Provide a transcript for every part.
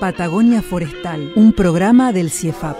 Patagonia Forestal, un programa del CIEFAP.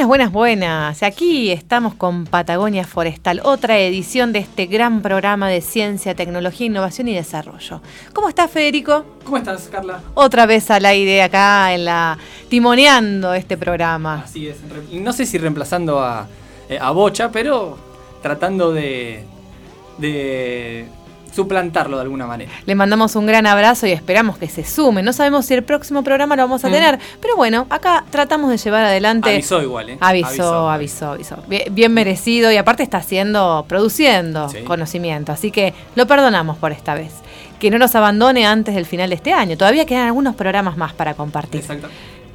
Buenas, buenas, buenas. Aquí estamos con Patagonia Forestal, otra edición de este gran programa de ciencia, tecnología, innovación y desarrollo. ¿Cómo estás, Federico? ¿Cómo estás, Carla? Otra vez al aire acá en la timoneando este programa. Así es. No sé si reemplazando a, eh, a Bocha, pero tratando de, de suplantarlo de alguna manera. Le mandamos un gran abrazo y esperamos que se sume. No sabemos si el próximo programa lo vamos a tener, pero bueno, acá tratamos de llevar adelante. Avisó igual, ¿eh? Avisó, avisó, avisó. Bien, merecido y aparte está haciendo, produciendo conocimiento. Así que lo perdonamos por esta vez. Que no nos abandone antes del final de este año. Todavía quedan algunos programas más para compartir. Exacto.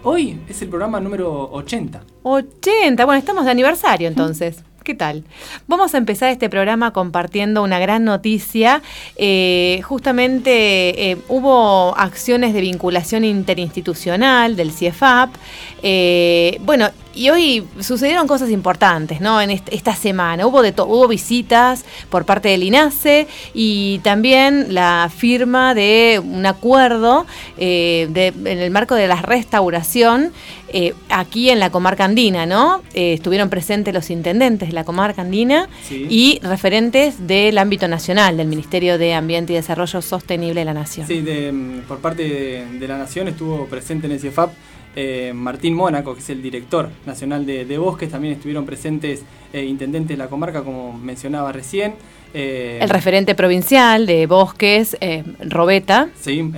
Hoy es el programa número 80. 80, bueno, estamos de aniversario entonces. ¿Qué tal? Vamos a empezar este programa compartiendo una gran noticia. Eh, justamente eh, hubo acciones de vinculación interinstitucional del CIEFAP. Eh, bueno, y hoy sucedieron cosas importantes, ¿no? En esta semana hubo de hubo visitas por parte del INASE y también la firma de un acuerdo en el marco de la restauración eh, aquí en la comarca andina, ¿no? Eh, estuvieron presentes los intendentes de la comarca andina y referentes del ámbito nacional, del Ministerio de Ambiente y Desarrollo Sostenible de la Nación. Sí, por parte de, la Nación estuvo presente en el CIEFAP eh, Martín Mónaco, que es el director nacional de, Bosques, también estuvieron presentes intendentes de la comarca, como mencionaba recién. el referente provincial de Bosques, Robeta. Sí,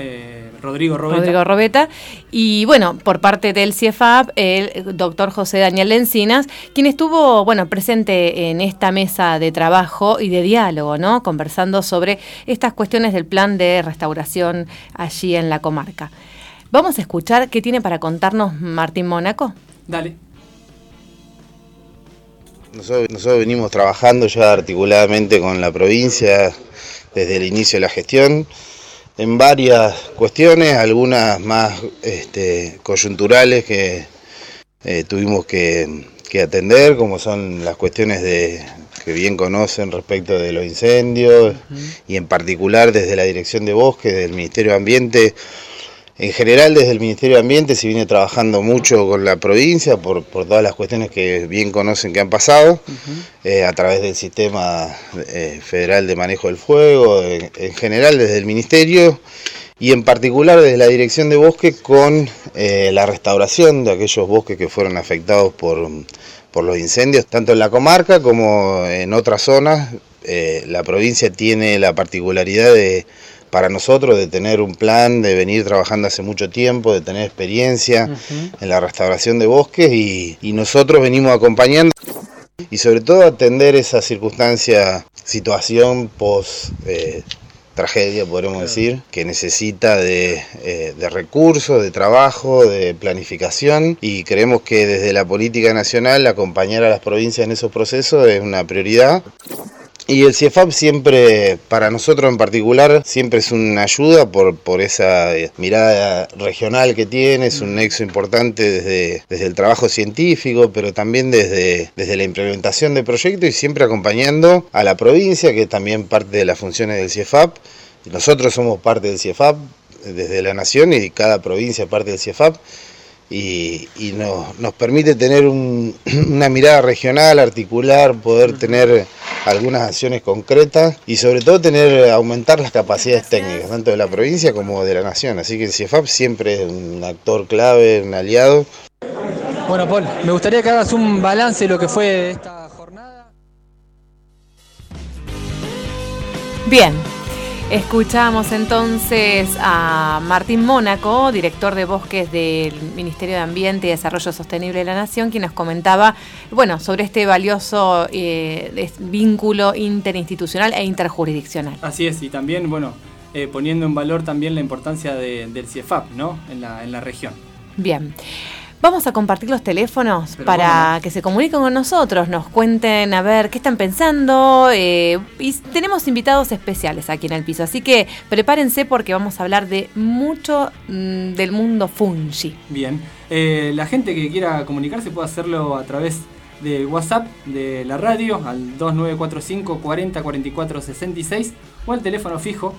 Rodrigo Robeta. Rodrigo Robeta. Y bueno, por parte del CIEFAP, el doctor José Daniel Encinas, quien estuvo, bueno, presente en esta mesa de trabajo y de diálogo, ¿no? Conversando sobre estas cuestiones del plan de restauración allí en la comarca. Vamos a escuchar qué tiene para contarnos Martín Mónaco. Dale. Nosotros, nosotros, venimos trabajando ya articuladamente con la provincia desde el inicio de la gestión en varias cuestiones, algunas más este, coyunturales que eh, tuvimos que, atender, como son las cuestiones de, que bien conocen respecto de los incendios y en particular desde la Dirección de Bosque del Ministerio de Ambiente. En general, desde el Ministerio de Ambiente se viene trabajando mucho con la provincia por, todas las cuestiones que bien conocen que han pasado, eh, a través del sistema eh, federal de manejo del fuego, en, general desde el Ministerio y en particular desde la Dirección de Bosque con eh, la restauración de aquellos bosques que fueron afectados por, por los incendios, tanto en la comarca como en otras zonas. la provincia tiene la particularidad de para nosotros de tener un plan, de venir trabajando hace mucho tiempo, de tener experiencia en la restauración de bosques y, nosotros venimos acompañando y sobre todo atender esa circunstancia, situación post eh, tragedia, podemos decir, que necesita de, eh, de, recursos, de trabajo, de planificación y creemos que desde la política nacional acompañar a las provincias en esos procesos es una prioridad. Y el CIEFAP siempre, para nosotros en particular, siempre es una ayuda por, por esa eh, mirada regional que tiene, es un nexo importante desde, desde el trabajo científico, pero también desde, desde la implementación de proyectos y siempre acompañando a la provincia, que es también parte de las funciones del CIEFAP. Nosotros somos parte del CIEFAP desde la nación y cada provincia parte del CIEFAP y, nos, permite tener una mirada regional, articular, poder tener algunas acciones concretas y sobre todo tener aumentar las capacidades técnicas, tanto de la provincia como de la nación. Así que el CIEFAP siempre es un actor clave, un aliado. Bueno, Paul, me gustaría que hagas un balance de lo que fue esta jornada. Bien, Escuchamos entonces a Martín Mónaco, director de bosques del Ministerio de Ambiente y Desarrollo Sostenible de la Nación, quien nos comentaba bueno, sobre este valioso eh, vínculo interinstitucional e interjurisdiccional. Así es, y también, bueno, eh, poniendo en valor también la importancia del CIEFAP ¿no? en, la, en la región. Bien. Vamos a compartir los teléfonos para que se comuniquen con nosotros, nos cuenten a ver qué están pensando. Eh, y tenemos invitados especiales aquí en el piso, así que prepárense porque vamos a hablar de mucho mm, del mundo fungi. Bien, eh, la gente que quiera comunicarse puede hacerlo a través de WhatsApp de la radio al 2945 40 44 66 o al teléfono fijo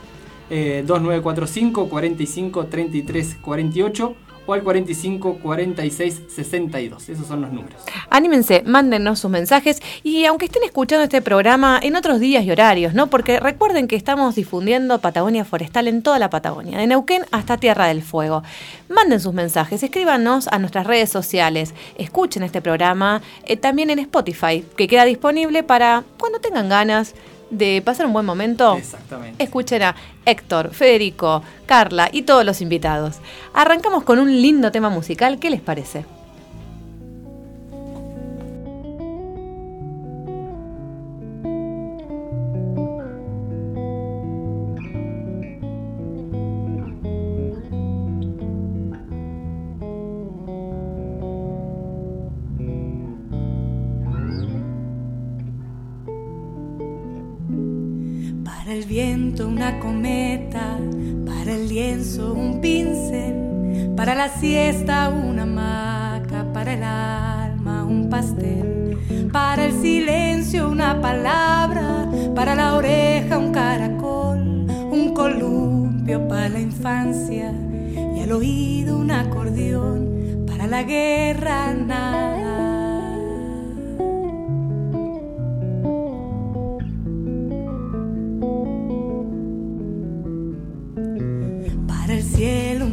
eh, 2945 45 33 48 o al 45 46 62. Esos son los números. Anímense, mándennos sus mensajes y aunque estén escuchando este programa en otros días y horarios, ¿no? Porque recuerden que estamos difundiendo Patagonia Forestal en toda la Patagonia, de Neuquén hasta Tierra del Fuego. Manden sus mensajes, escríbanos a nuestras redes sociales, escuchen este programa eh, también en Spotify, que queda disponible para cuando tengan ganas de pasar un buen momento, Exactamente. escuchen a Héctor, Federico, Carla y todos los invitados. Arrancamos con un lindo tema musical, ¿qué les parece? Cometa, para el lienzo un pincel, para la siesta una hamaca, para el alma un pastel, para el silencio una palabra, para la oreja un caracol, un columpio para la infancia y al oído un acordeón, para la guerra nada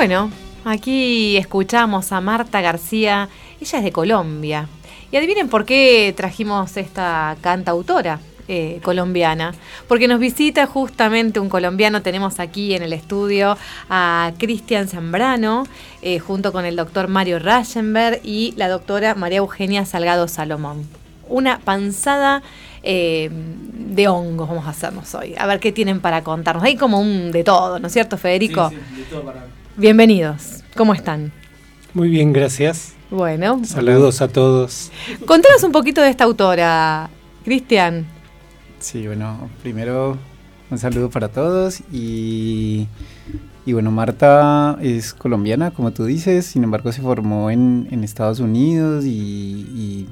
Bueno, aquí escuchamos a Marta García, ella es de Colombia. Y adivinen por qué trajimos esta cantautora. Eh, colombiana, porque nos visita justamente un colombiano, tenemos aquí en el estudio a Cristian Zambrano, eh, junto con el doctor Mario Raschenberg y la doctora María Eugenia Salgado Salomón. Una panzada eh, de hongos vamos a hacernos hoy. A ver qué tienen para contarnos. Hay como un de todo, ¿no es cierto, Federico? Sí, sí, de todo para... Bienvenidos. ¿Cómo están? Muy bien, gracias. Bueno. Saludos a todos. Contanos un poquito de esta autora, Cristian. Sí, bueno, primero un saludo para todos y, y, bueno, Marta es colombiana, como tú dices, sin embargo se formó en, en Estados Unidos y, y,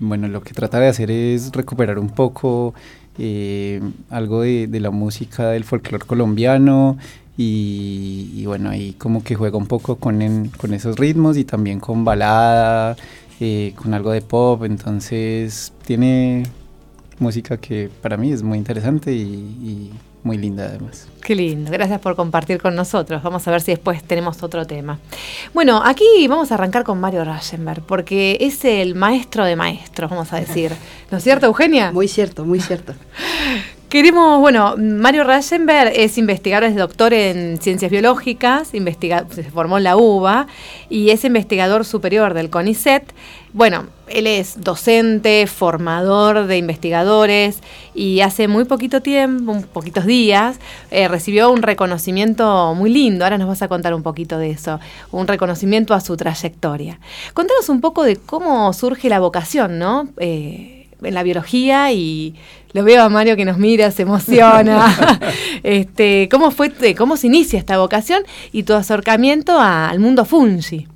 bueno, lo que trata de hacer es recuperar un poco eh, algo de, de, la música del folclore colombiano y, y, bueno, ahí como que juega un poco con, en, con esos ritmos y también con balada, eh, con algo de pop, entonces tiene música que para mí es muy interesante y, y, muy linda además. Qué lindo, gracias por compartir con nosotros. Vamos a ver si después tenemos otro tema. Bueno, aquí vamos a arrancar con Mario Raschenberg, porque es el maestro de maestros, vamos a decir. ¿No es cierto, Eugenia? Muy cierto, muy cierto. Queremos, bueno, Mario Raschenberg es investigador, es doctor en ciencias biológicas, investiga, se formó en la UBA y es investigador superior del CONICET. Bueno, él es docente, formador de investigadores y hace muy poquito tiempo, poquitos días, eh, recibió un reconocimiento muy lindo. Ahora nos vas a contar un poquito de eso, un reconocimiento a su trayectoria. Contanos un poco de cómo surge la vocación, ¿no? Eh, en la biología y lo veo a Mario que nos mira, se emociona. este, ¿Cómo fue, cómo se inicia esta vocación y tu acercamiento a, al mundo fungi?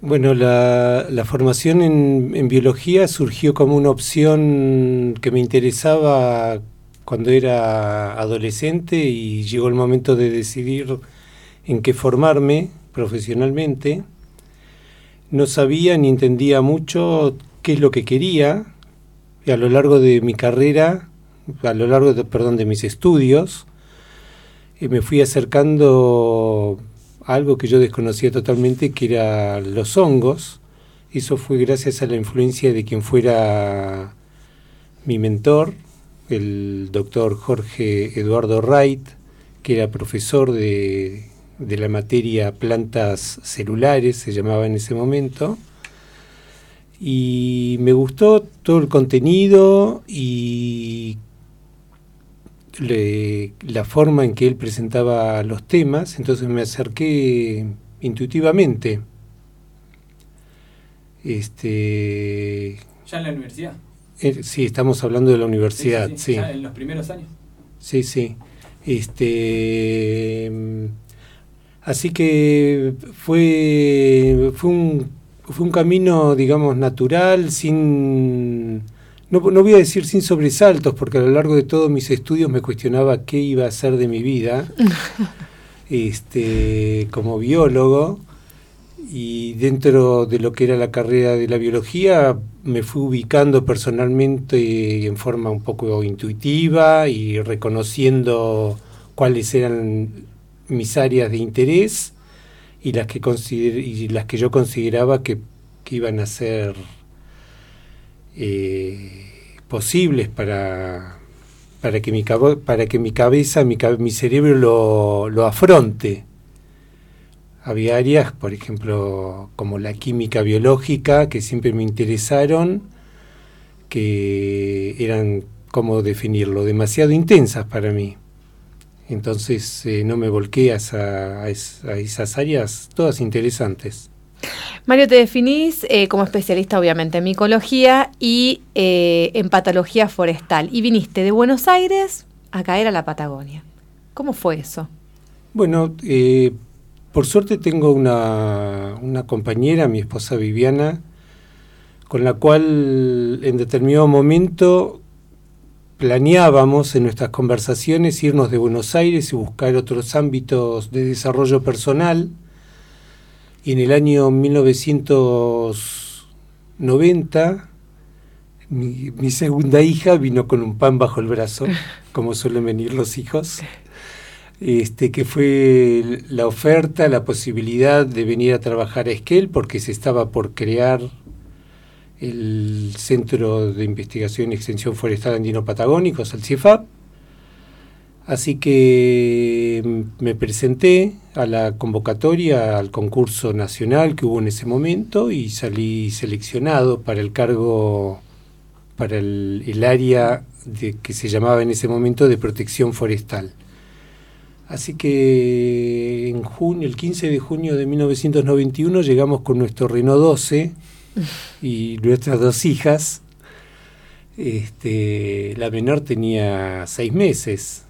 Bueno, la, la formación en, en, biología surgió como una opción que me interesaba cuando era adolescente y llegó el momento de decidir en qué formarme profesionalmente. No sabía ni entendía mucho qué es lo que quería y a lo largo de mi carrera, a lo largo de, perdón, de mis estudios, eh, me fui acercando a algo que yo desconocía totalmente, que era los hongos. Eso fue gracias a la influencia de quien fuera mi mentor, el doctor Jorge Eduardo Wright, que era profesor de, de la materia plantas celulares, se llamaba en ese momento y me gustó todo el contenido y le, la forma en que él presentaba los temas, entonces me acerqué intuitivamente. Este, ¿Ya en la universidad? Eh, sí, estamos hablando de la universidad, sí. sí, sí. ¿Ya en los primeros años? Sí, sí. Este, así que fue, fue un fue un camino, digamos, natural, sin, no, no, voy a decir sin sobresaltos, porque a lo largo de todos mis estudios me cuestionaba qué iba a hacer de mi vida, este, como biólogo, y dentro de lo que era la carrera de la biología me fui ubicando personalmente en forma un poco intuitiva y reconociendo cuáles eran mis áreas de interés y las que consider y las que yo consideraba que, que iban a ser eh, posibles para para que mi para que mi cabeza mi, mi cerebro lo, lo afronte. Había áreas por ejemplo como la química biológica que siempre me interesaron que eran cómo definirlo demasiado intensas para mí entonces eh, no me volqué a, esa, a, es, a, esas áreas, todas interesantes. Mario, te definís eh, como especialista obviamente en micología y eh, en patología forestal y viniste de Buenos Aires a caer a la Patagonia. ¿Cómo fue eso? Bueno, por suerte tengo una, una compañera, mi esposa Viviana, con la cual en determinado momento planeábamos en nuestras conversaciones irnos de Buenos Aires y buscar otros ámbitos de desarrollo personal. Y en el año 1990, mi, mi, segunda hija vino con un pan bajo el brazo, como suelen venir los hijos. este, que fue la oferta, la posibilidad de venir a trabajar a Esquel porque se estaba por crear el Centro de Investigación y Extensión Forestal Andino Patagónicos, el CIEFAP. Así que mm, me presenté a la convocatoria, al concurso nacional que hubo en ese momento y salí seleccionado para el cargo, para el, área que se llamaba en ese momento de protección forestal. Así que en junio, el 15 de junio de 1991 llegamos con nuestro Renault 12 y nuestras dos hijas. Este, la menor tenía seis meses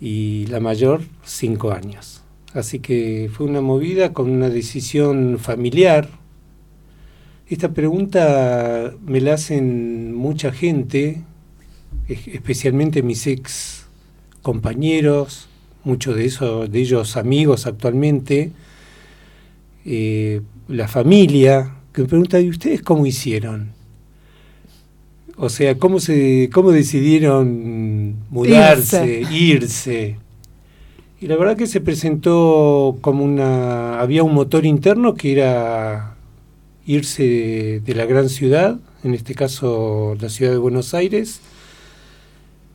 y la mayor cinco años. Así que fue una movida con una decisión familiar. Esta pregunta me la hacen mucha gente, especialmente mis ex compañeros, muchos de, esos, de ellos amigos actualmente, eh, la familia, que me pregunta, ¿y ustedes cómo hicieron? O sea, ¿cómo, se, cómo decidieron mudarse, irse. Y la verdad que se presentó como una... Había un motor interno que era irse de, la gran ciudad, en este caso la ciudad de Buenos Aires,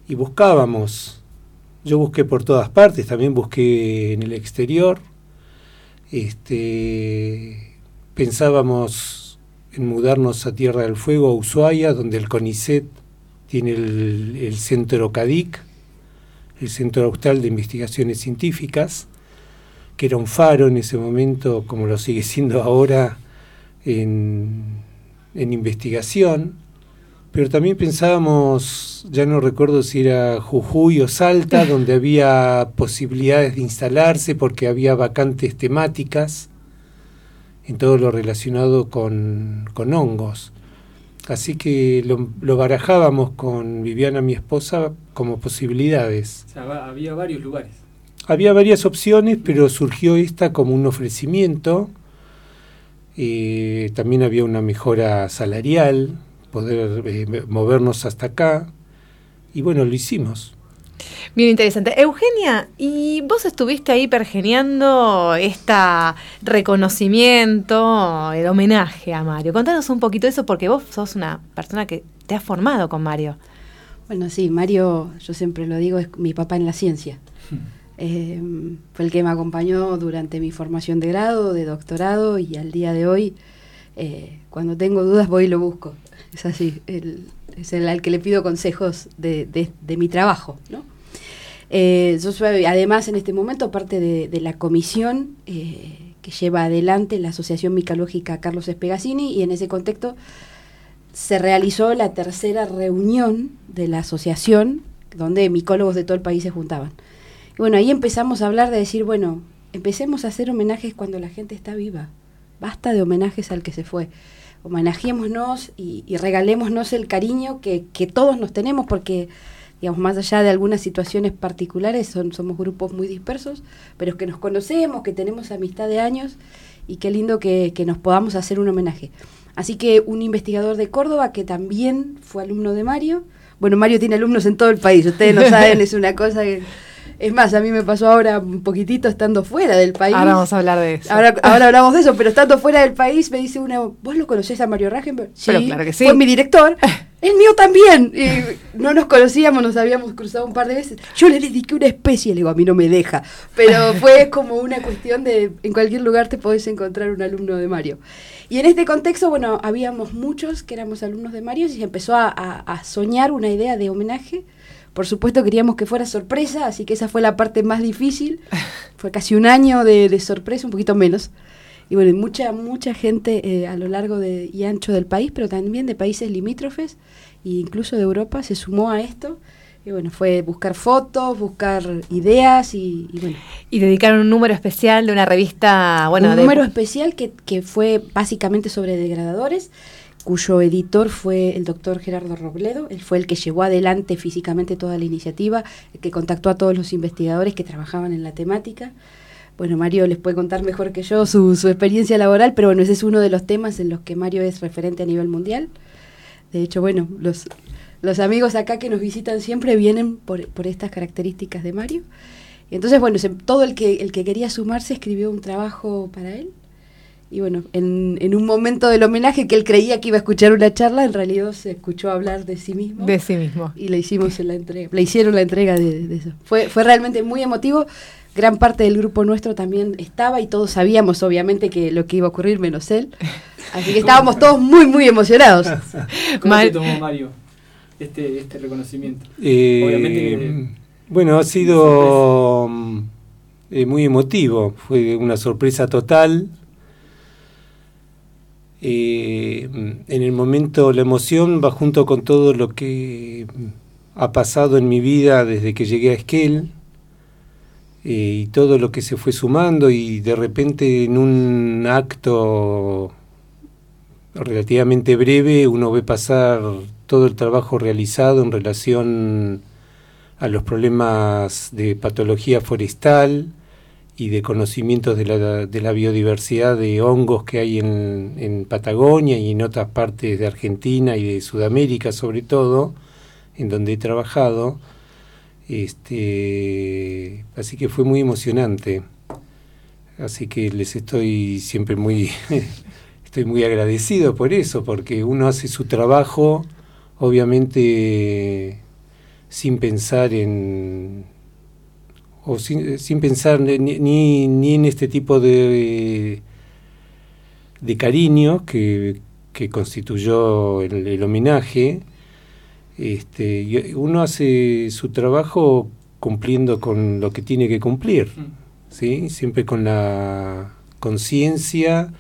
y buscábamos. Yo busqué por todas partes, también busqué en el exterior. Este, pensábamos en mudarnos a Tierra del Fuego, a Ushuaia, donde el CONICET tiene el, centro CADIC, el Centro Austral de Investigaciones Científicas, que era un faro en ese momento, como lo sigue siendo ahora, en, en investigación, pero también pensábamos, ya no recuerdo si era Jujuy o Salta, donde había posibilidades de instalarse porque había vacantes temáticas en todo lo relacionado con, hongos. Así que lo, barajábamos con Viviana, mi esposa, como posibilidades. O sea, había varios lugares. Había varias opciones, pero surgió esta como un ofrecimiento. Eh, también había una mejora salarial, poder eh, movernos hasta acá. Y bueno, lo hicimos. Bien interesante. Eugenia, ¿y vos estuviste ahí pergeneando este reconocimiento, el homenaje a Mario? Contanos un poquito de eso porque vos sos una persona que te has formado con Mario. Bueno, sí, Mario, yo siempre lo digo, es mi papá en la ciencia. Hmm. Eh, fue el que me acompañó durante mi formación de grado, de doctorado y al día de hoy, eh, cuando tengo dudas voy y lo busco. Es así, es el al que le pido consejos de, de mi trabajo, ¿no? Eh, yo soy además en este momento parte de, la comisión eh, que lleva adelante la Asociación Micológica Carlos Espegasini y en ese contexto se realizó la tercera reunión de la asociación donde micólogos de todo el país se juntaban. Y bueno, ahí empezamos a hablar de decir, bueno, empecemos a hacer homenajes cuando la gente está viva. Basta de homenajes al que se fue. Homenajémonos y, y regalémonos el cariño que todos nos tenemos porque digamos, más allá de algunas situaciones particulares, son, somos grupos muy dispersos, pero es que nos conocemos, que tenemos amistad de años y qué lindo que, nos podamos hacer un homenaje. Así que un investigador de Córdoba que también fue alumno de Mario, bueno, Mario tiene alumnos en todo el país, ustedes no saben, es una cosa que... Es más, a mí me pasó ahora un poquitito estando fuera del país. Ahora vamos a hablar de eso. Ahora, ahora hablamos de eso, pero estando fuera del país me dice una, ¿vos lo conocés a Mario Ragenberg? Sí, claro que sí. Fue mi director. el mío también. no nos conocíamos, nos habíamos cruzado un par de veces. Yo le dediqué una especie, le digo, a mí no me deja. Pero fue como una cuestión de, en cualquier lugar te podés encontrar un alumno de Mario. Y en este contexto, bueno, habíamos muchos que éramos alumnos de Mario y se empezó a, soñar una idea de homenaje. Por supuesto queríamos que fuera sorpresa, así que esa fue la parte más difícil. Fue casi un año de sorpresa, un poquito menos y bueno, mucha, mucha gente eh, a lo largo de, y ancho del país, pero también de países limítrofes e incluso de Europa se sumó a esto. Y bueno, fue buscar fotos, buscar ideas y, bueno. Y dedicaron un número especial de una revista, bueno, un número especial que, que fue básicamente sobre degradadores cuyo editor fue el doctor Gerardo Robledo, él fue el que llevó adelante físicamente toda la iniciativa, el que contactó a todos los investigadores que trabajaban en la temática bueno, Mario les puede contar mejor que yo su, experiencia laboral, pero bueno, ese es uno de los temas en los que Mario es referente a nivel mundial. De hecho, bueno, los, los amigos acá que nos visitan siempre vienen por, estas características de Mario. Entonces, bueno, todo el que, el que quería sumarse escribió un trabajo para él. Y bueno, en, en un momento del homenaje que él creía que iba a escuchar una charla, en realidad se escuchó hablar de sí mismo. De sí mismo. y le hicimos la entrega, le hicieron la entrega de, de eso. Fue, fue realmente muy emotivo. Gran parte del grupo nuestro también estaba y todos sabíamos obviamente que lo que iba a ocurrir menos él. Así que estábamos todos muy muy emocionados. ¿Cómo Mar- se tomó Mario este, este reconocimiento? Eh, Obviamente que- bueno, ha sido mm, eh, muy emotivo, fue una sorpresa total. Eh, en el momento la emoción va junto con todo lo que ha pasado en mi vida desde que llegué a Esquel eh, y todo lo que se fue sumando y de repente en un acto relativamente breve uno ve pasar todo el trabajo realizado en relación a los problemas de patología forestal y de conocimientos de la, de la biodiversidad de hongos que hay en, en Patagonia y en otras partes de Argentina y de Sudamérica sobre todo, en donde he trabajado. Este, así que fue muy emocionante. Así que les estoy siempre muy estoy muy agradecido por eso, porque uno hace su trabajo, obviamente sin pensar en o sin, sin pensar ni, ni, ni en este tipo de de cariño que, que constituyó el, el homenaje este, y uno hace su trabajo cumpliendo con lo que tiene que cumplir, ¿sí? siempre con la conciencia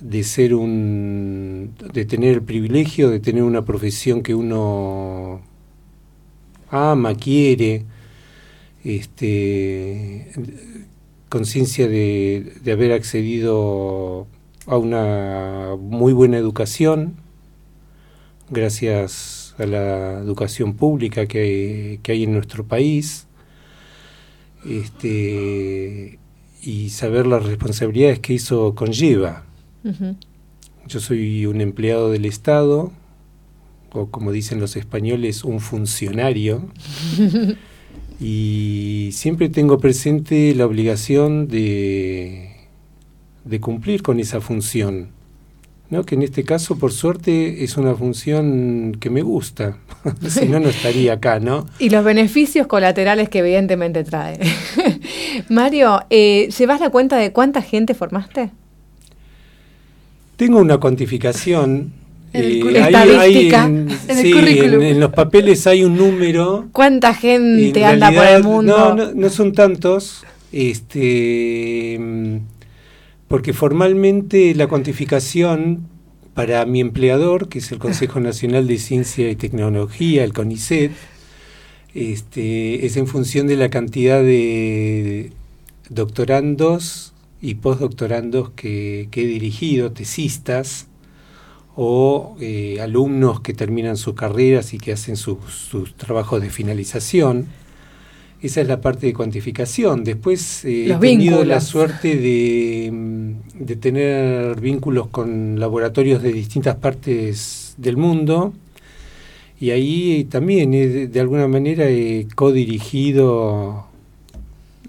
de ser un de tener el privilegio de tener una profesión que uno ama, quiere, este conciencia de, de haber accedido a una muy buena educación gracias a la educación pública que hay, que hay en nuestro país este y saber las responsabilidades que eso conlleva. Yo soy un empleado del Estado, o como dicen los españoles, un funcionario, y siempre tengo presente la obligación de, de cumplir con esa función, ¿no? que en este caso, por suerte, es una función que me gusta, si no, no estaría acá, ¿no? Y los beneficios colaterales que evidentemente trae. Mario, eh, ¿llevas la cuenta de cuánta gente formaste? Tengo una cuantificación. En el eh, cu- hay- estadística, en, en el sí, currículum. en- en los papeles hay un número. ¿Cuánta En gente anda por el mundo? No, no, no son tantos, este, porque formalmente la cuantificación para mi empleador, que es el Consejo Nacional de Ciencia y Tecnología, el CONICET, este, es en función de la cantidad de doctorandos y postdoctorandos que, que he dirigido, tesistas, o eh, alumnos que terminan sus carreras y que hacen sus, sus trabajos de finalización. Esa es la parte de cuantificación. Después eh, he tenido la suerte de, mm, de tener vínculos con laboratorios de distintas partes del mundo y ahí también he de, de alguna manera he codirigido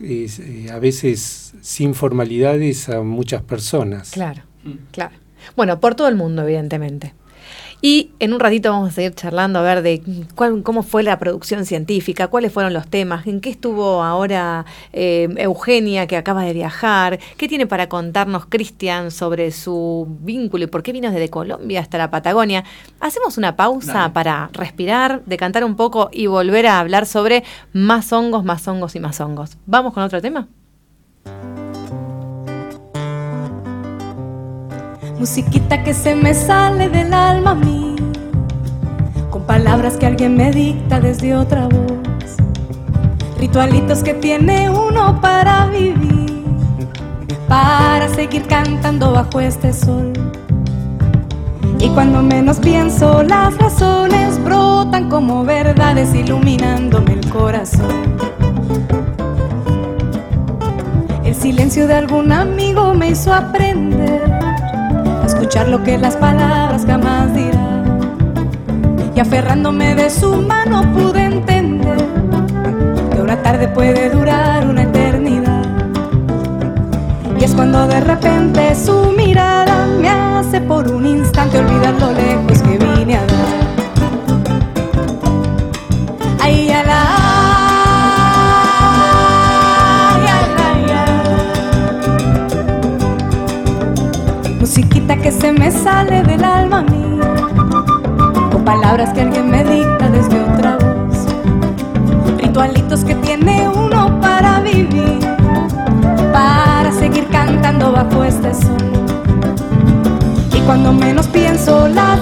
eh, a veces sin formalidades a muchas personas. Claro, Mm. claro. Bueno, por todo el mundo, evidentemente. Y en un ratito vamos a seguir charlando a ver de cuál, cómo fue la producción científica, cuáles fueron los temas, en qué estuvo ahora eh, Eugenia, que acaba de viajar, qué tiene para contarnos Cristian sobre su vínculo y por qué vino desde Colombia hasta la Patagonia. Hacemos una pausa Dale. para respirar, decantar un poco y volver a hablar sobre más hongos, más hongos y más hongos. ¿Vamos con otro tema? Musiquita que se me sale del alma a mí, con palabras que alguien me dicta desde otra voz, ritualitos que tiene uno para vivir, para seguir cantando bajo este sol. Y cuando menos pienso, las razones brotan como verdades iluminándome el corazón. El silencio de algún amigo me hizo aprender lo que las palabras jamás dirán. Y aferrándome de su mano pude entender que ahora tarde puede durar una eternidad. Y es cuando de repente su mirada me hace por un instante olvidar que se me sale del alma mía, con palabras que alguien me dicta desde otra voz, ritualitos que tiene uno para vivir, para seguir cantando bajo este sol. Y cuando menos pienso, las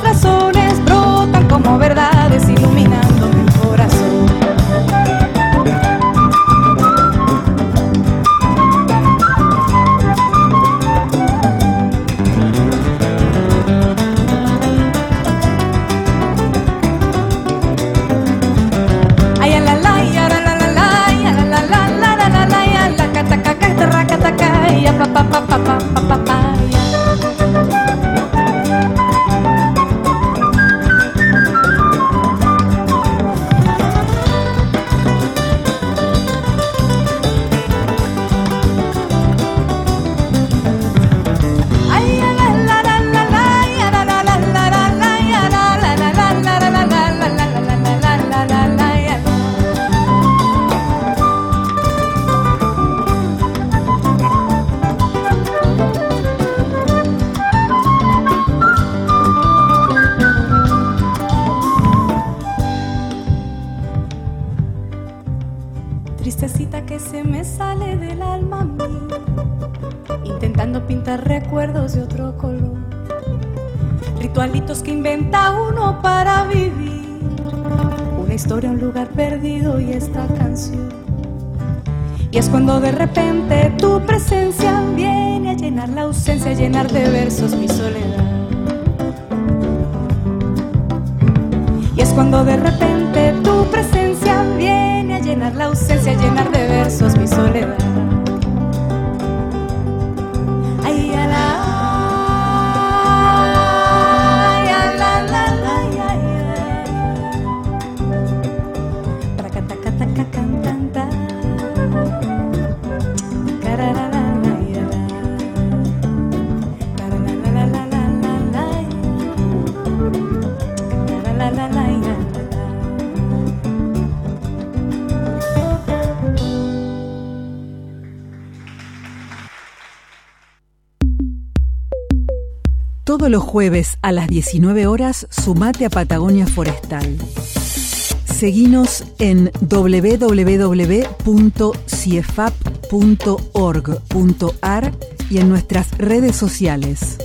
papai. Cuando de repente tu presencia viene a llenar la ausencia, a llenar de versos mi soledad. Y es cuando de repente tu presencia viene a llenar la ausencia, a llenar de Todos los jueves a las 19 horas, sumate a Patagonia Forestal. Seguinos en www.ciefap.org.ar y en nuestras redes sociales.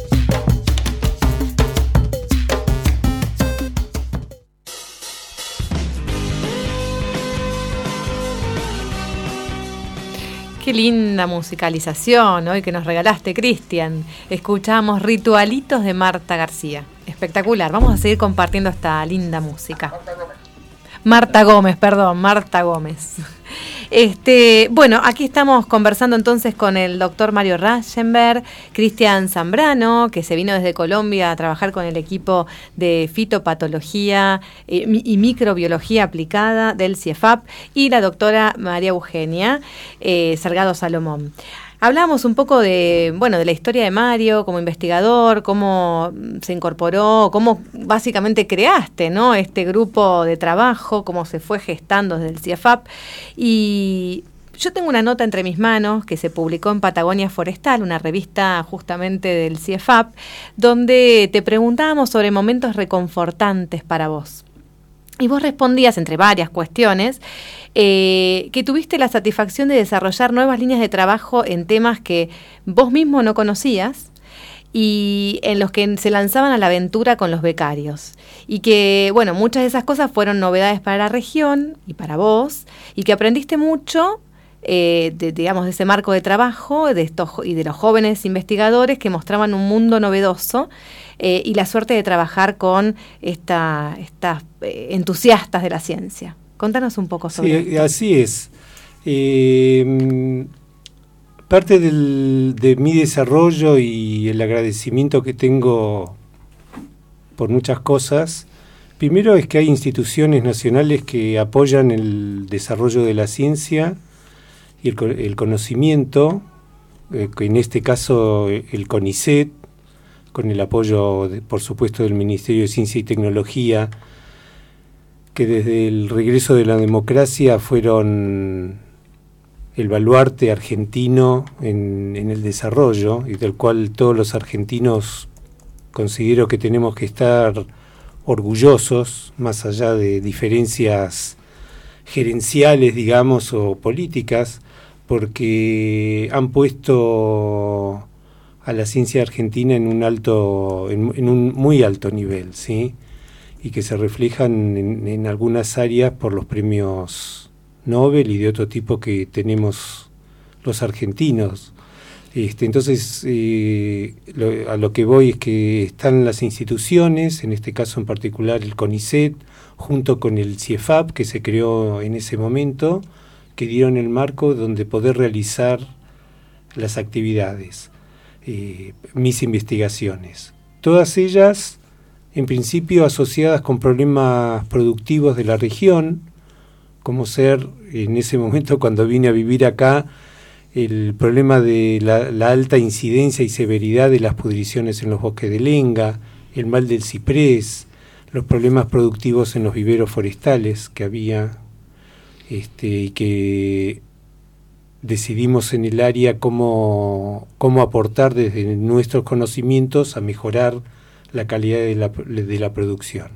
Qué linda musicalización hoy que nos regalaste, Cristian. Escuchamos Ritualitos de Marta García. Espectacular. Vamos a seguir compartiendo esta linda música. Marta Gómez, perdón, Marta Gómez. Este, bueno, aquí estamos conversando entonces con el doctor Mario Raschenberg, Cristian Zambrano, que se vino desde Colombia a trabajar con el equipo de fitopatología eh, y microbiología aplicada del CIEFAP, y la doctora María Eugenia eh, Salgado Salomón. Hablábamos un poco de, bueno, de la historia de Mario como investigador, cómo se incorporó, cómo básicamente creaste, ¿no? Este grupo de trabajo, cómo se fue gestando desde el CIEFAP. Y yo tengo una nota entre mis manos que se publicó en Patagonia Forestal, una revista justamente del CIEFAP, donde te preguntábamos sobre momentos reconfortantes para vos. Y vos respondías, entre varias cuestiones, eh, que tuviste la satisfacción de desarrollar nuevas líneas de trabajo en temas que vos mismo no conocías y en los que se lanzaban a la aventura con los becarios. Y que, bueno, muchas de esas cosas fueron novedades para la región y para vos, y que aprendiste mucho eh, de, digamos, de ese marco de trabajo de estos, y de los jóvenes investigadores que mostraban un mundo novedoso eh, y la suerte de trabajar con esta, estas eh, entusiastas de la ciencia. Contanos un poco sobre Sí, esto. así es. Eh, parte del- de mi desarrollo y el agradecimiento que tengo por muchas cosas Primero es que hay instituciones nacionales que apoyan el desarrollo de la ciencia y el, conocimiento, eh, en este caso el CONICET, con el apoyo, por supuesto, del Ministerio de Ciencia y Tecnología, que desde el regreso de la democracia fueron el baluarte argentino en, en el desarrollo y del cual todos los argentinos considero que tenemos que estar orgullosos, más allá de diferencias gerenciales, digamos, o políticas, porque han puesto a la ciencia argentina en un alto, en, un muy alto nivel, ¿sí? y que se reflejan en, en, algunas áreas por los premios Nobel y de otro tipo que tenemos los argentinos. Este, entonces, eh, a lo que voy es que están las instituciones, en este caso en particular el CONICET, junto con el CIEFAP, que se creó en ese momento, que dieron el marco donde poder realizar las actividades, eh, mis investigaciones. Todas ellas, en principio, asociadas con problemas productivos de la región, como ser, en ese momento cuando vine a vivir acá, el problema de la, alta incidencia y severidad de las pudriciones en los bosques de lenga, el mal del ciprés, los problemas productivos en los viveros forestales que había este, y que decidimos en el área cómo, cómo aportar desde nuestros conocimientos a mejorar la calidad de la, de la producción.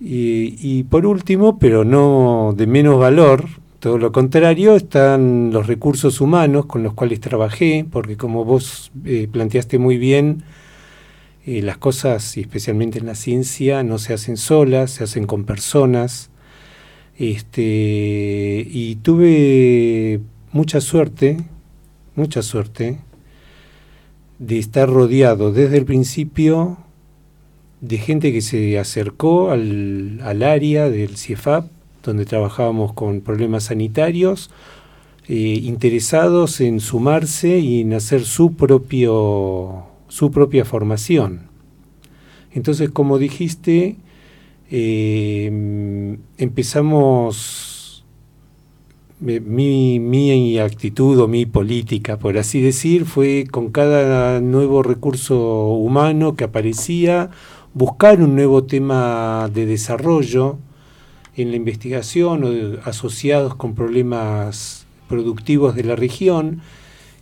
Y, por último, pero no de menos valor, todo lo contrario, están los recursos humanos con los cuales trabajé, porque como vos eh, planteaste muy bien, eh, las cosas, y especialmente en la ciencia, no se hacen solas, se hacen con personas. Este, y tuve mucha suerte, mucha suerte, de estar rodeado desde el principio de gente que se acercó al, al área del CIEFAP donde trabajábamos con problemas sanitarios, eh, interesados en sumarse y en hacer su, propio, su propia formación. Entonces, como dijiste, eh, empezamos mi, mi actitud o mi política, por así decir, fue con cada nuevo recurso humano que aparecía, buscar un nuevo tema de desarrollo en la investigación o asociados con problemas productivos de la región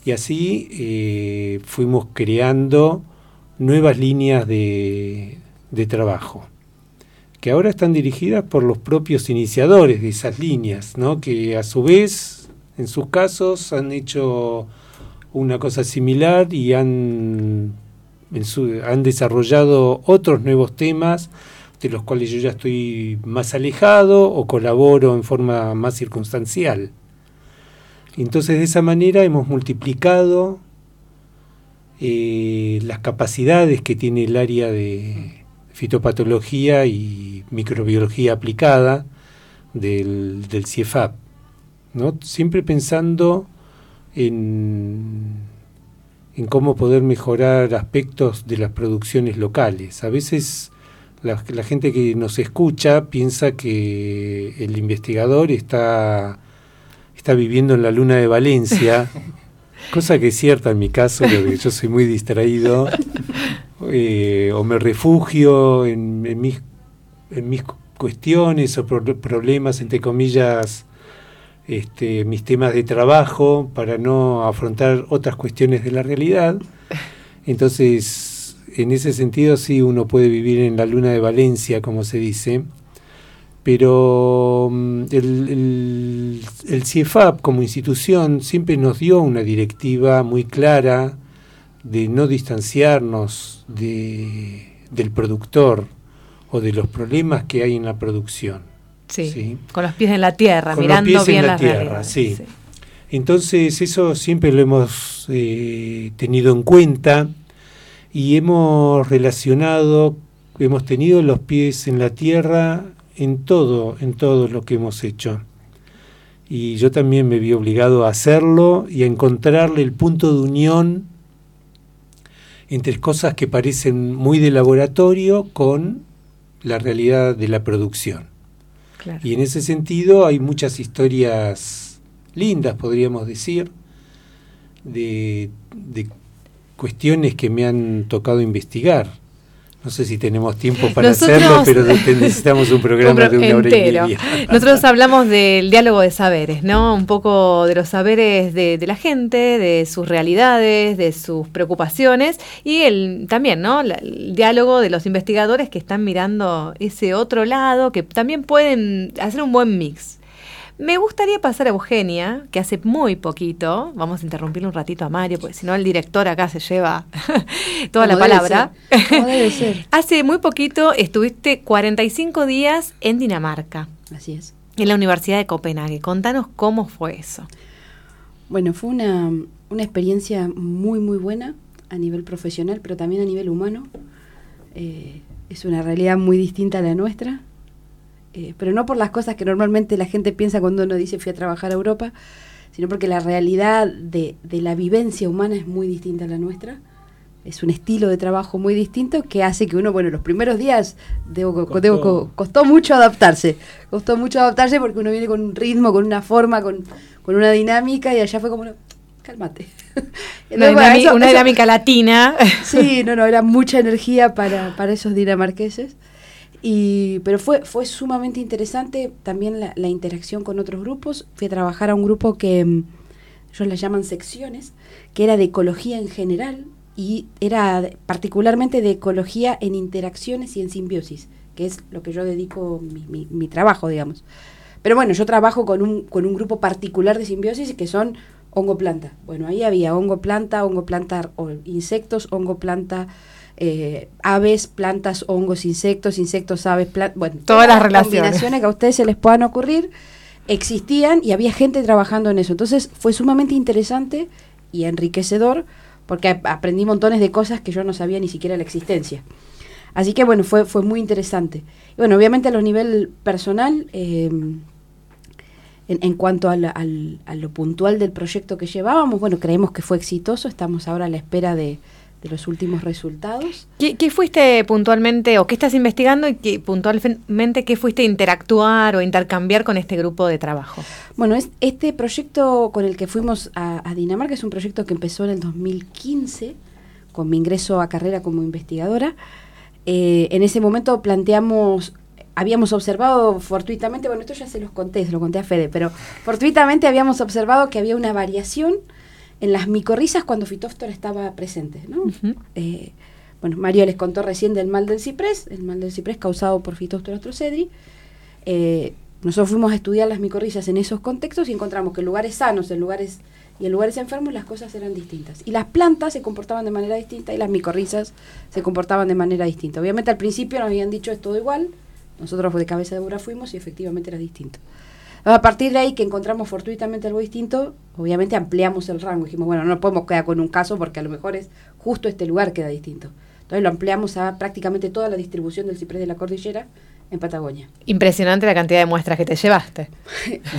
y así eh, fuimos creando nuevas líneas de, trabajo que ahora están dirigidas por los propios iniciadores de esas líneas, ¿no? que a su vez, en sus casos, han hecho una cosa similar y han, han desarrollado otros nuevos temas de los cuales yo ya estoy más alejado o colaboro en forma más circunstancial. Entonces de esa manera hemos multiplicado eh, las capacidades que tiene el área de fitopatología y microbiología aplicada del, CIEFAP, ¿no? siempre pensando en, en cómo poder mejorar aspectos de las producciones locales. A veces la, gente que nos escucha piensa que el investigador está, está viviendo en la luna de Valencia, cosa que es cierta en mi caso, porque yo soy muy distraído, eh, o me refugio en, en, mis, en mis cuestiones o problemas, entre comillas, este, mis temas de trabajo para no afrontar otras cuestiones de la realidad. Entonces, en ese sentido sí uno puede vivir en la luna de Valencia, como se dice, pero mm, el, el, CIEFAP como institución siempre nos dio una directiva muy clara de no distanciarnos de, del productor o de los problemas que hay en la producción. Sí, con los pies en la tierra, mirando bien la tierra. Sí. Entonces eso siempre lo hemos eh, tenido en cuenta y hemos relacionado, hemos tenido los pies en la tierra en todo, en todo lo que hemos hecho. Y yo también me vi obligado a hacerlo y a encontrarle el punto de unión entre cosas que parecen muy de laboratorio con la realidad de la producción. Y en ese sentido hay muchas historias lindas, podríamos decir, de, de cuestiones que me han tocado investigar. No sé si tenemos tiempo para hacerlo, pero necesitamos un programa de una hora y media. Nosotros hablamos del diálogo de saberes, ¿no? Un poco de los saberes de, la gente, de sus realidades, de sus preocupaciones y el también, ¿no? el diálogo de los investigadores que están mirando ese otro lado, que también pueden hacer un buen mix. Me gustaría pasar a Eugenia, que hace muy poquito, vamos a interrumpir un ratito a Mario, porque si no el director acá se lleva toda la palabra. debe ser? hace muy poquito estuviste 45 días en Dinamarca. Así es. En la Universidad de Copenhague. Contanos cómo fue eso. Bueno, fue una, una experiencia muy, muy buena a nivel profesional, pero también a nivel humano. Eh, es una realidad muy distinta a la nuestra. Eh, pero no por las cosas que normalmente la gente piensa cuando uno dice fui a trabajar a Europa, sino porque la realidad de, la vivencia humana es muy distinta a la nuestra. Es un estilo de trabajo muy distinto que hace que uno, bueno, los primeros días debo, costó. costó mucho adaptarse. Costó mucho adaptarse porque uno viene con un ritmo, con una forma, con, una dinámica y allá fue como, cálmate. una, dinámica latina. Sí, no, no, era mucha energía para, para esos dinamarqueses. Y, pero fue, fue sumamente interesante también la, interacción con otros grupos. Fui a trabajar a un grupo que mm, ellos le llaman secciones, que era de ecología en general y era particularmente de ecología en interacciones y en simbiosis, que es lo que yo dedico mi, mi, trabajo, digamos. Pero bueno, yo trabajo con un, con un grupo particular de simbiosis que son hongo planta. Bueno, ahí había hongo planta, hongo planta, o insectos, hongo planta eh, aves, plantas, hongos, insectos, insectos, aves, plantas, bueno, todas, las, relaciones. combinaciones que a ustedes se les puedan ocurrir existían y había gente trabajando en eso. Entonces fue sumamente interesante y enriquecedor porque aprendí montones de cosas que yo no sabía ni siquiera la existencia. Así que bueno, fue, fue muy interesante. Y bueno, obviamente a lo nivel personal, eh, en, en, cuanto a, a lo puntual del proyecto que llevábamos, bueno, creemos que fue exitoso, estamos ahora a la espera de, de los últimos resultados. ¿Qué, fuiste puntualmente o qué estás investigando y qué, puntualmente qué fuiste a interactuar o intercambiar con este grupo de trabajo? Bueno, es, este proyecto con el que fuimos a, Dinamarca es un proyecto que empezó en el 2015 con mi ingreso a carrera como investigadora. Eh, en ese momento planteamos habíamos observado fortuitamente, bueno, esto ya se los conté, se lo conté a Fede, pero fortuitamente habíamos observado que había una variación en las micorrizas cuando Fitóftora estaba presente. ¿no? Eh, bueno, Mario les contó recién del mal del ciprés, el mal del ciprés causado por Fitóftora astrocedri. Eh, nosotros fuimos a estudiar las micorrizas en esos contextos y encontramos que en lugares sanos en lugares, y en lugares enfermos las cosas eran distintas. Y las plantas se comportaban de manera distinta y las micorrizas se comportaban de manera distinta. Obviamente al principio nos habían dicho es todo igual, nosotros de cabeza de dura fuimos y efectivamente era distinto. A partir de ahí que encontramos fortuitamente algo distinto, obviamente ampliamos el rango. Dijimos, bueno, no podemos quedar con un caso porque a lo mejor es justo este lugar queda distinto. Entonces lo ampliamos a prácticamente toda la distribución del ciprés de la cordillera en Patagonia. Impresionante la cantidad de muestras que te llevaste.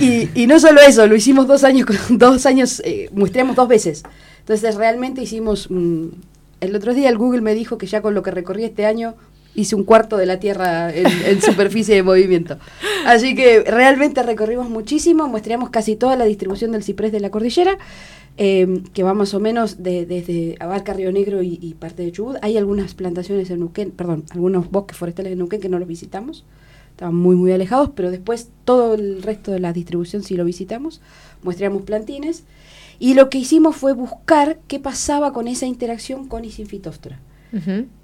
y, no solo eso, lo hicimos dos años, dos años, eh, muestreamos dos veces. Entonces realmente hicimos, el otro día el Google me dijo que ya con lo que recorrí este año hice un cuarto de la Tierra en, superficie de movimiento. Así que realmente recorrimos muchísimo, muestreamos casi toda la distribución del ciprés de la cordillera, em, que va más o menos desde Abarca, Río Negro y, parte de Chubut. Hay algunas plantaciones en Neuquén, perdón, algunos bosques forestales en Neuquén que no los visitamos, estaban muy, muy alejados, pero después todo el resto de la distribución sí lo visitamos, muestreamos plantines. Y lo que hicimos fue buscar qué pasaba con esa interacción con y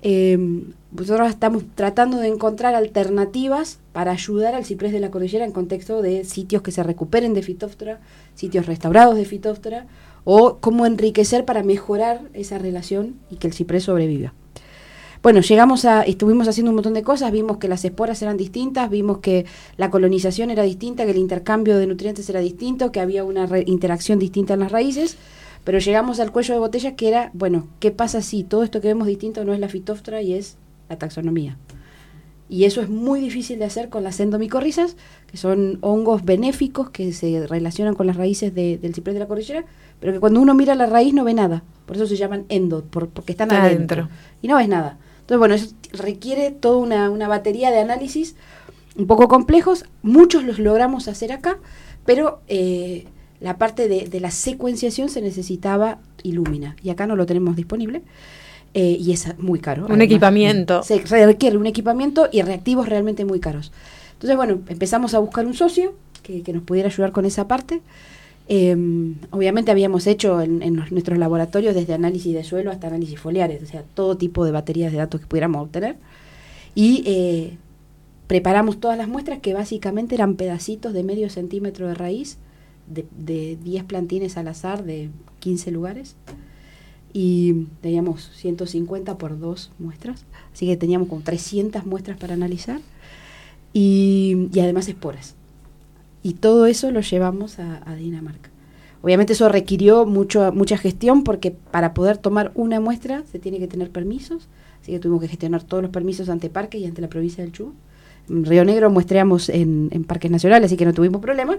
Em, nosotros estamos tratando de encontrar alternativas para ayudar al ciprés de la cordillera en contexto de sitios que se recuperen de fitóftora, sitios restaurados de fitóftora, o cómo enriquecer para mejorar esa relación y que el ciprés sobreviva. Bueno, llegamos a, estuvimos haciendo un montón de cosas, vimos que las esporas eran distintas, vimos que la colonización era distinta, que el intercambio de nutrientes era distinto, que había una interacción distinta en las raíces. Pero llegamos al cuello de botella que era, bueno, ¿qué pasa si todo esto que vemos distinto no es la fitóftora y es la taxonomía? Y eso es muy difícil de hacer con las endomicorrizas, que son hongos benéficos que se relacionan con las raíces del ciprés de la cordillera, pero que cuando uno mira la raíz no ve nada. Por eso se llaman endo, porque están adentro. Y no ves nada. Entonces, bueno, eso requiere toda una, una batería de análisis un poco complejos, muchos los logramos hacer acá, pero eh, la parte de, de, la secuenciación se necesitaba Illumina y acá no lo tenemos disponible. Eh, y es muy caro. Un además. equipamiento. Se requiere un equipamiento y reactivos realmente muy caros. Entonces, bueno, empezamos a buscar un socio que, que nos pudiera ayudar con esa parte. Eh, obviamente habíamos hecho en, en, nuestros laboratorios desde análisis de suelo hasta análisis foliares, o sea, todo tipo de baterías de datos que pudiéramos obtener. Y eh, preparamos todas las muestras que básicamente eran pedacitos de medio centímetro de raíz de, de 10 plantines al azar de 15 lugares y teníamos 150 por dos muestras, así que teníamos como 300 muestras para analizar y, y además esporas. Y todo eso lo llevamos a, Dinamarca. Obviamente eso requirió mucho, mucha gestión porque para poder tomar una muestra se tiene que tener permisos, así que tuvimos que gestionar todos los permisos ante Parque y ante la provincia del Chubut. En Río Negro muestreamos en, en parques nacionales, así que no tuvimos problema,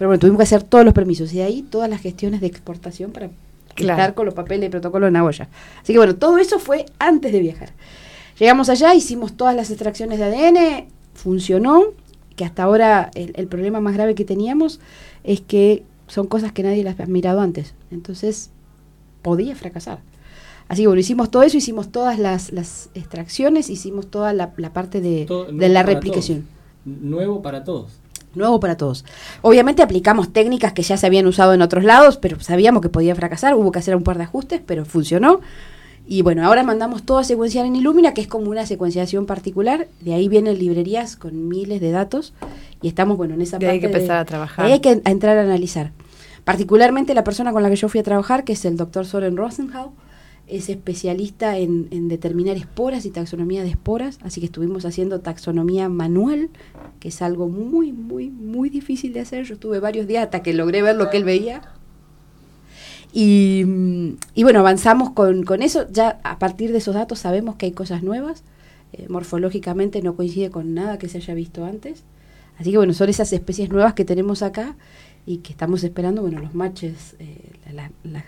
pero bueno, tuvimos que hacer todos los permisos y de ahí todas las gestiones de exportación para claro. estar con los papeles de protocolo en olla. Así que bueno, todo eso fue antes de viajar. Llegamos allá, hicimos todas las extracciones de ADN, funcionó, que hasta ahora el, el, problema más grave que teníamos es que son cosas que nadie las ha mirado antes. Entonces, podía fracasar. Así que bueno, hicimos todo eso, hicimos todas las, las extracciones, hicimos toda la, la parte de, todo, de la replicación. Todos. Nuevo para todos nuevo para todos. Obviamente aplicamos técnicas que ya se habían usado en otros lados, pero sabíamos que podía fracasar, hubo que hacer un par de ajustes, pero funcionó. Y bueno, ahora mandamos todo a secuenciar en Illumina, que es como una secuenciación particular. De ahí vienen librerías con miles de datos y estamos, bueno, en esa de parte. hay que empezar de, a trabajar. hay que entrar a analizar. Particularmente la persona con la que yo fui a trabajar, que es el doctor Soren Rosenhau, es especialista en, determinar esporas y taxonomía de esporas, así que estuvimos haciendo taxonomía manual, que es algo muy, muy, muy difícil de hacer. Yo estuve varios días hasta que logré ver lo que él veía. Y, y bueno, avanzamos con, con, eso. Ya a partir de esos datos sabemos que hay cosas nuevas. Eh, morfológicamente no coincide con nada que se haya visto antes. Así que bueno, son esas especies nuevas que tenemos acá y que estamos esperando, bueno, los matches, eh, la, las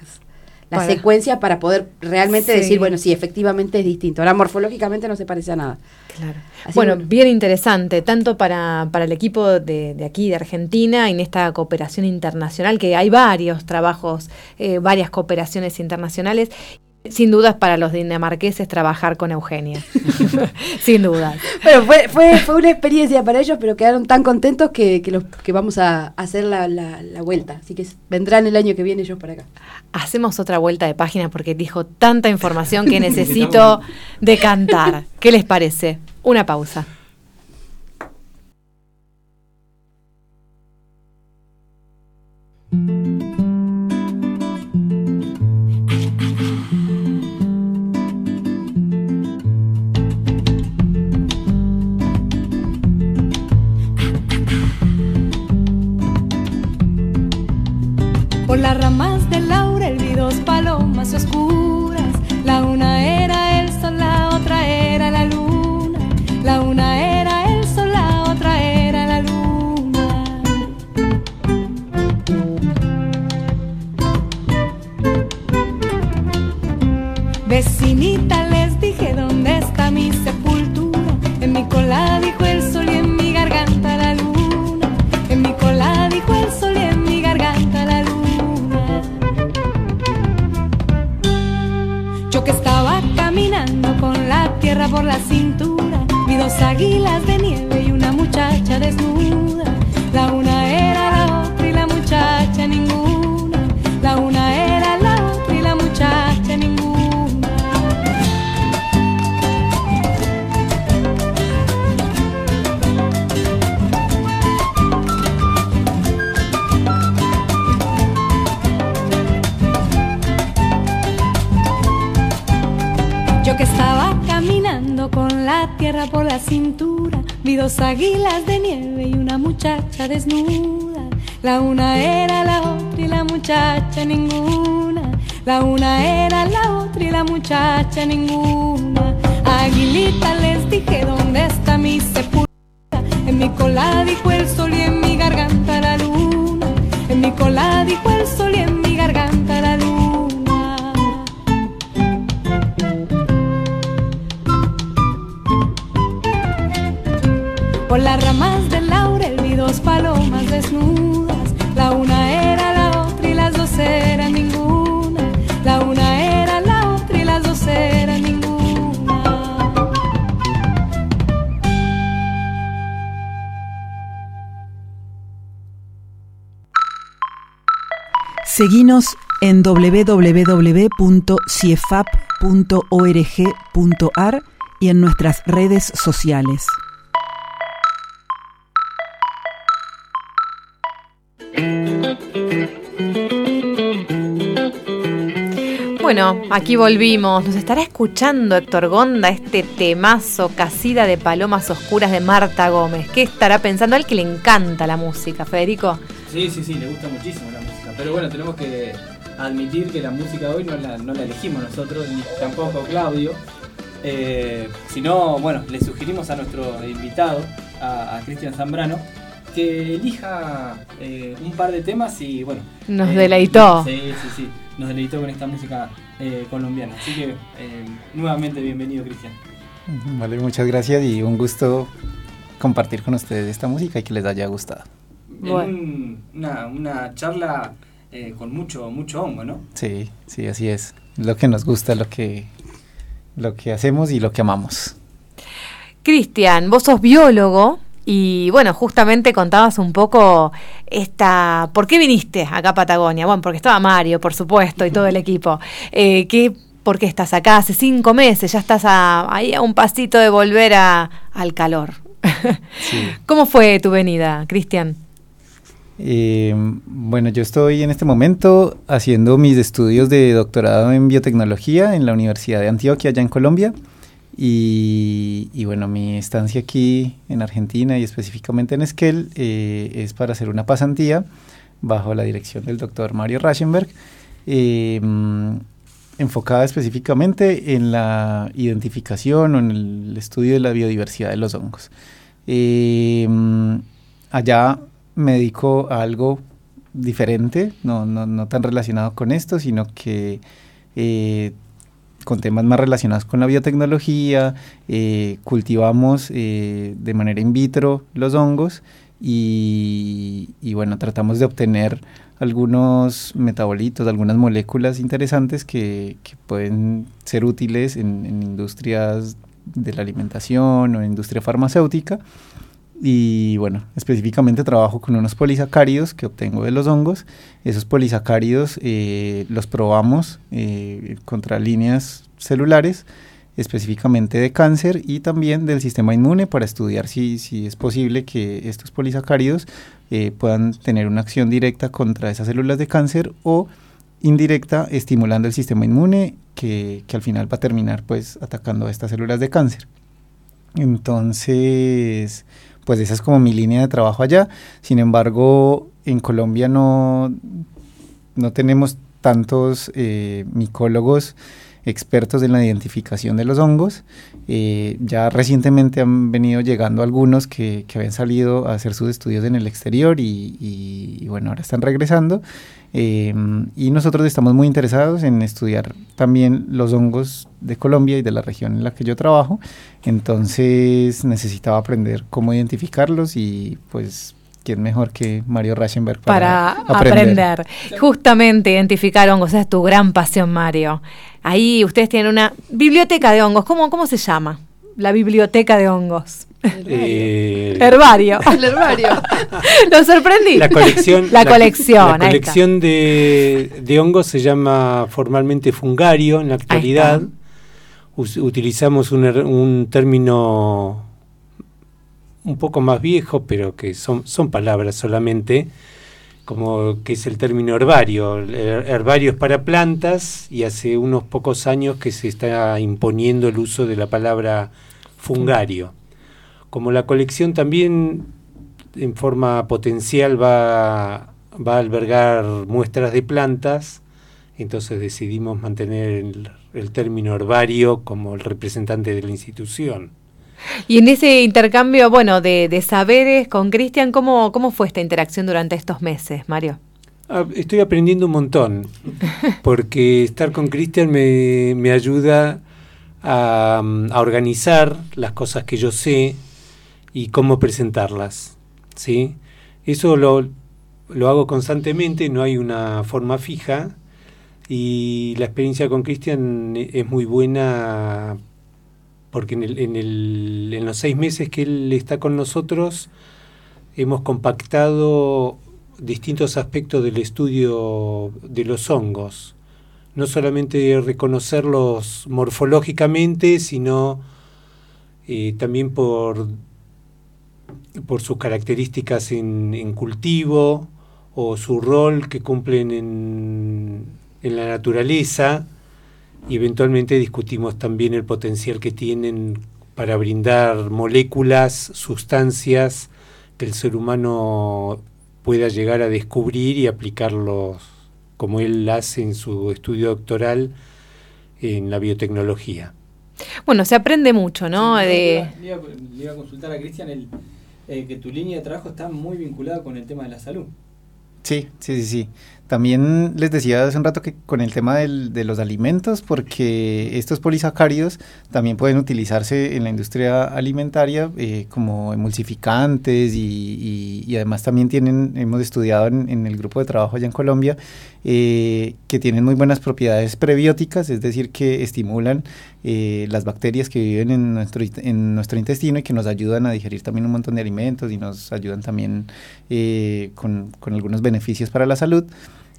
la para. secuencia para poder realmente sí. decir, bueno, sí, efectivamente es distinto. Ahora morfológicamente no se parece a nada. Claro. Bueno, bien interesante, tanto para, para el equipo de, de, aquí, de Argentina, en esta cooperación internacional, que hay varios trabajos, eh, varias cooperaciones internacionales. Sin dudas para los dinamarqueses trabajar con Eugenia. Sin dudas. Pero fue, fue, fue, una experiencia para ellos, pero quedaron tan contentos que, que, los, que vamos a hacer la, la, la, vuelta. Así que vendrán el año que viene ellos para acá. Hacemos otra vuelta de página porque dijo tanta información que necesito decantar. ¿Qué les parece? Una pausa. Ramas del laurel vi dos palomas oscuras. Por la cintura, vi dos águilas de tierra por la cintura, vi dos águilas de nieve y una muchacha desnuda. La una era la otra y la muchacha ninguna. La una era la otra y la muchacha ninguna. Aguilita les dije dónde está mi sepultura. En mi cola dijo el sol y en mi garganta la luna. En mi cola dijo el sol y en las ramas del laurel vi dos palomas desnudas. La una era la otra y las dos eran ninguna. La una era la otra y las dos eran ninguna. Seguinos en www.ciefap.org.ar y en nuestras redes sociales. Bueno, aquí volvimos. Nos estará escuchando Héctor Gonda este temazo Casida de Palomas Oscuras de Marta Gómez. ¿Qué estará pensando? Al que le encanta la música, Federico. Sí, sí, sí, le gusta muchísimo la música. Pero bueno, tenemos que admitir que la música de hoy no la, no la elegimos nosotros, ni tampoco Claudio. Eh, sino, bueno, le sugerimos a nuestro invitado, a, a Cristian Zambrano, que elija eh, un par de temas y bueno. Nos eh, deleitó. Sí, sí, sí. Nos deleitó con esta música eh, colombiana. Así que eh, nuevamente bienvenido, Cristian. Vale, muchas gracias y un gusto compartir con ustedes esta música y que les haya gustado. En un- una, una charla eh, con mucho, mucho hongo, ¿no? Sí, sí, así es. Lo que nos gusta, lo que, lo que hacemos y lo que amamos. Cristian, vos sos biólogo y bueno, justamente contabas un poco esta... ¿Por qué viniste acá a Patagonia? Bueno, porque estaba Mario, por supuesto, y todo el equipo. Eh, ¿qué, ¿Por qué estás acá? Hace cinco meses, ya estás a- ahí a un pasito de volver a- al calor. ¿Cómo fue tu venida, Cristian? Eh, bueno, yo estoy en este momento haciendo mis estudios de doctorado en biotecnología en la Universidad de Antioquia, allá en Colombia. Y, y bueno, mi estancia aquí en Argentina y específicamente en Esquel eh, es para hacer una pasantía bajo la dirección del doctor Mario Raschenberg, eh, mm, enfocada específicamente en la identificación o en el estudio de la biodiversidad de los hongos. Eh, allá me dedico a algo diferente, no, no, no tan relacionado con esto, sino que eh, con temas más relacionados con la biotecnología, eh, cultivamos eh, de manera in vitro los hongos y, y, bueno, tratamos de obtener algunos metabolitos, algunas moléculas interesantes que, pueden ser útiles en, en industrias de la alimentación o en industria farmacéutica. Y bueno, específicamente trabajo con unos polisacáridos que obtengo de los hongos. Esos polisacáridos eh, los probamos eh, contra líneas celulares, específicamente de cáncer y también del sistema inmune para estudiar si, si es posible que estos polisacáridos eh, puedan tener una acción directa contra esas células de cáncer o indirecta estimulando el sistema inmune que, que al final va a terminar pues atacando a estas células de cáncer. Entonces, pues esa es como mi línea de trabajo allá. Sin embargo, en Colombia no, no tenemos tantos eh, micólogos expertos en la identificación de los hongos. Eh, ya recientemente han venido llegando algunos que, que, habían salido a hacer sus estudios en el exterior y, y, y bueno, ahora están regresando. Eh, y nosotros estamos muy interesados en estudiar también los hongos de Colombia y de la región en la que yo trabajo. Entonces necesitaba aprender cómo identificarlos y pues quién mejor que Mario Raschenberg para, para aprender. aprender. Justamente identificar hongos, esa es tu gran pasión, Mario. Ahí ustedes tienen una biblioteca de hongos. ¿Cómo, cómo se llama? La biblioteca de hongos. Eh, herbario. El herbario. Lo sorprendí. La colección. La, la colección. La colección de, de, hongos se llama formalmente fungario en la actualidad. Utilizamos un, un, término un poco más viejo, pero que son, son palabras solamente, como que es el término herbario. Herbario es para plantas y hace unos pocos años que se está imponiendo el uso de la palabra fungario. Como la colección también en forma potencial va, va a albergar muestras de plantas, entonces decidimos mantener el, el término herbario como el representante de la institución. Y en ese intercambio, bueno, de, de saberes con Cristian, ¿cómo, ¿cómo fue esta interacción durante estos meses, Mario? Ah, estoy aprendiendo un montón, porque estar con Cristian me, me, ayuda a, a, organizar las cosas que yo sé y cómo presentarlas, ¿sí? Eso lo, lo hago constantemente, no hay una forma fija, y la experiencia con Cristian es muy buena porque en, los seis meses que él está con nosotros hemos compactado distintos aspectos del estudio de los hongos. No solamente reconocerlos morfológicamente, sino eh, también por, por sus características en, en, cultivo o su rol que cumplen en, en la naturaleza y eventualmente discutimos también el potencial que tienen para brindar moléculas, sustancias que el ser humano pueda llegar a descubrir y aplicarlos como él hace en su estudio doctoral en la biotecnología. Bueno, se aprende mucho, ¿no? Sí, de... le, iba, le, iba, a consultar a Cristian el, eh, que tu línea de trabajo está muy vinculada con el tema de la salud. Sí, sí, sí, sí. También les decía hace un rato que con el tema de los alimentos, porque estos polisacáridos también pueden utilizarse en la industria alimentaria eh, como emulsificantes y, además también tienen, hemos estudiado en, el grupo de trabajo allá en Colombia, eh, que tienen muy buenas propiedades prebióticas, es decir, que estimulan eh, las bacterias que viven en nuestro, en nuestro intestino y que nos ayudan a digerir también un montón de alimentos y nos ayudan también eh, con algunos beneficios para la salud.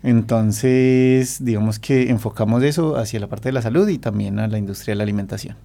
Entonces, digamos que enfocamos eso hacia la parte de la salud y también a la industria de la alimentación.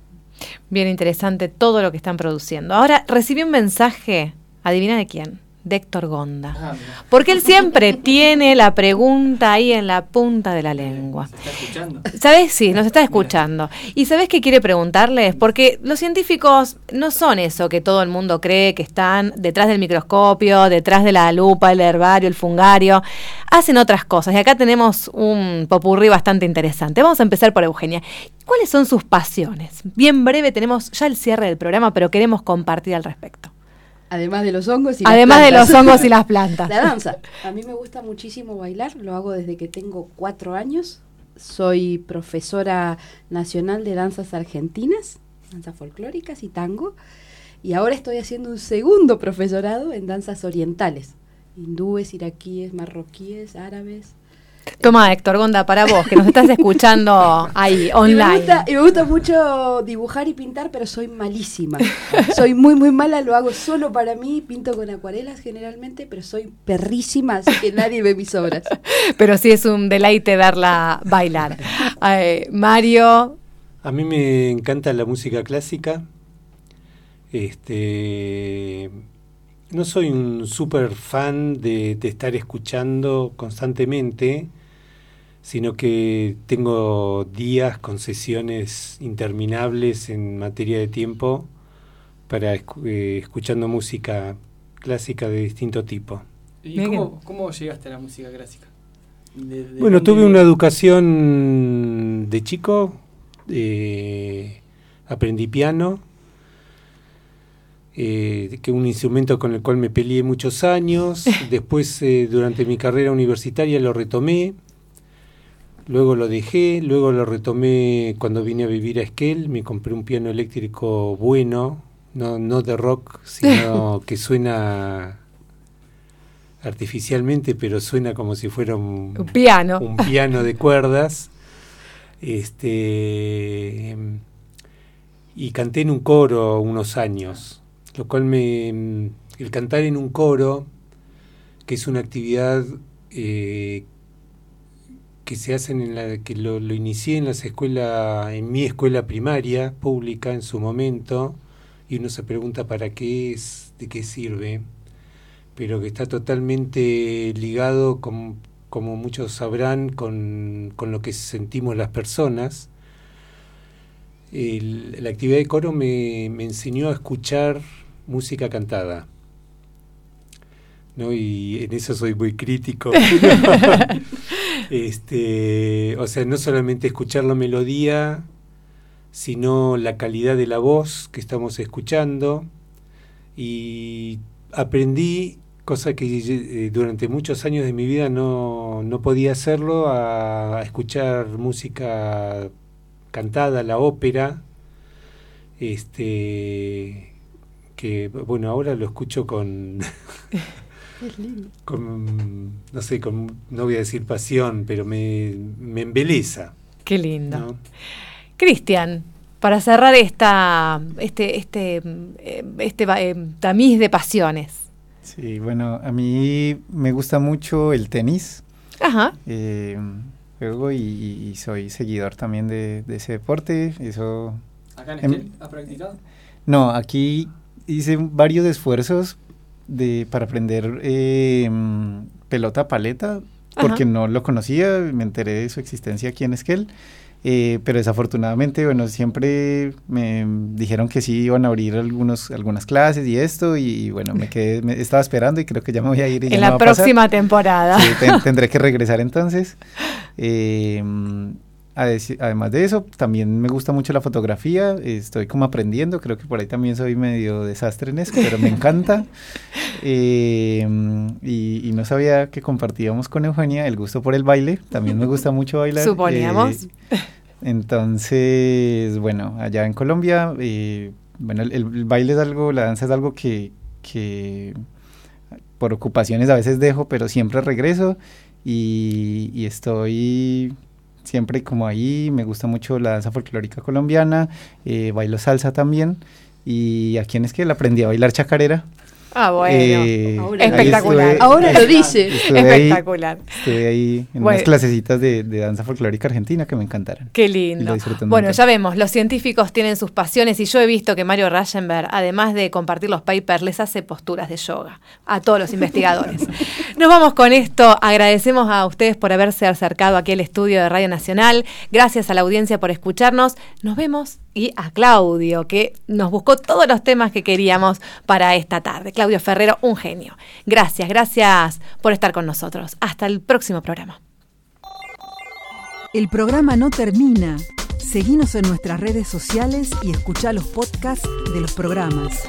Bien interesante todo lo que están produciendo. Ahora, recibí un mensaje, adivina de quién de Héctor Gonda. Ah, porque él siempre tiene la pregunta ahí en la punta de la lengua. ¿Se está escuchando? ¿Sabes? Sí, nos está escuchando. ¿Y sabes qué quiere preguntarles? Porque los científicos no son eso que todo el mundo cree que están detrás del microscopio, detrás de la lupa, el herbario, el fungario. Hacen otras cosas. Y acá tenemos un popurrí bastante interesante. Vamos a empezar por Eugenia. ¿Cuáles son sus pasiones? Bien breve, tenemos ya el cierre del programa, pero queremos compartir al respecto. Además de los hongos y Además las plantas. de los hongos y las plantas. La danza. A mí me gusta muchísimo bailar, lo hago desde que tengo cuatro años. Soy profesora nacional de danzas argentinas, danzas folclóricas y tango. Y ahora estoy haciendo un segundo profesorado en danzas orientales. Hindúes, iraquíes, marroquíes, árabes. Toma, Héctor Gonda, para vos, que nos estás escuchando ahí, online. Y me, gusta, y me, gusta, mucho dibujar y pintar, pero soy malísima. soy muy, muy mala, lo hago solo para mí, pinto con acuarelas generalmente, pero soy perrísima, así que nadie ve mis obras. pero sí es un deleite verla bailar. Eh, Mario. A mí me encanta la música clásica. Este. No soy un súper fan de, de estar escuchando constantemente sino que tengo días con sesiones interminables en materia de tiempo para eh, escuchando música clásica de distinto tipo. ¿Y cómo, cómo, llegaste a la música clásica? De, de bueno, tuve una educación de chico, eh, aprendí piano, eh, que un instrumento con el cual me peleé muchos años, después eh, durante mi carrera universitaria lo retomé, Luego lo dejé, luego lo retomé cuando vine a vivir a Esquel, me compré un piano eléctrico bueno, no, no de rock, sino que suena artificialmente, pero suena como si fuera un, un piano. Un piano de cuerdas. Este y canté en un coro unos años, lo cual me el cantar en un coro, que es una actividad eh, que se hacen en la que lo, lo inicié en las escuelas en mi escuela primaria pública en su momento y uno se pregunta para qué es de qué sirve pero que está totalmente ligado con, como muchos sabrán con, con, lo que sentimos las personas El, la actividad de coro me, me enseñó a escuchar música cantada ¿no? Y en eso soy muy crítico. este, o sea, no solamente escuchar la melodía, sino la calidad de la voz que estamos escuchando. Y aprendí, cosa que eh, durante muchos años de mi vida no, no podía hacerlo, a, a escuchar música cantada, la ópera. Este que bueno, ahora lo escucho con con, no sé, con, no voy a decir pasión, pero me, me embeleza. Qué lindo. ¿no? Cristian, para cerrar esta, este, este, este eh, tamiz de pasiones, Sí, bueno, a mí me gusta mucho el tenis. Ajá. Eh, juego y, y soy seguidor también de, de ese deporte. Eso. ¿Acá en Em- Esquel has practicado? No, aquí hice varios esfuerzos de para aprender eh, pelota paleta porque Ajá. no lo conocía, me enteré de su existencia aquí en Esquel. eh, pero desafortunadamente, bueno, siempre me dijeron que sí iban a abrir algunos, algunas clases y esto, y, bueno, me quedé, me estaba esperando y creo que ya me voy a ir. Y ya En no la va a pasar. próxima temporada. Sí, ten- tendré que regresar entonces. Eh, además de eso, también me gusta mucho la fotografía. Estoy como aprendiendo. Creo que por ahí también soy medio desastre en eso, pero me encanta. Eh, y, y no sabía que compartíamos con Eugenia el gusto por el baile. También me gusta mucho bailar. Suponíamos. Eh, entonces, bueno, allá en Colombia, eh, bueno, el, el baile es algo, la danza es algo que, que por ocupaciones a veces dejo, pero siempre regreso y, y estoy siempre como ahí. Me gusta mucho la danza folclórica colombiana, eh, bailo salsa también. Y aquí en Esquel aprendí a bailar chacarera. Ah, bueno. Eh, Espectacular. estuve- Ahora lo dice. estuve ahí- Espectacular. Estuve ahí en Bueno. unas clasecitas de, de danza folclórica argentina que me encantaron. Qué lindo. Bueno, ya vemos, los científicos tienen sus pasiones y yo he visto que Mario Rayenberg, además de compartir los papers, les hace posturas de yoga a todos los investigadores. Nos vamos con esto. Agradecemos a ustedes por haberse acercado aquí al estudio de Radio Nacional. Gracias a la audiencia por escucharnos. Nos vemos y a Claudio, que nos buscó todos los temas que queríamos para esta tarde. Claudio Ferrero, un genio. Gracias, gracias por estar con nosotros. Hasta el próximo programa. El programa no termina. Seguinos en nuestras redes sociales y escucha los podcasts de los programas.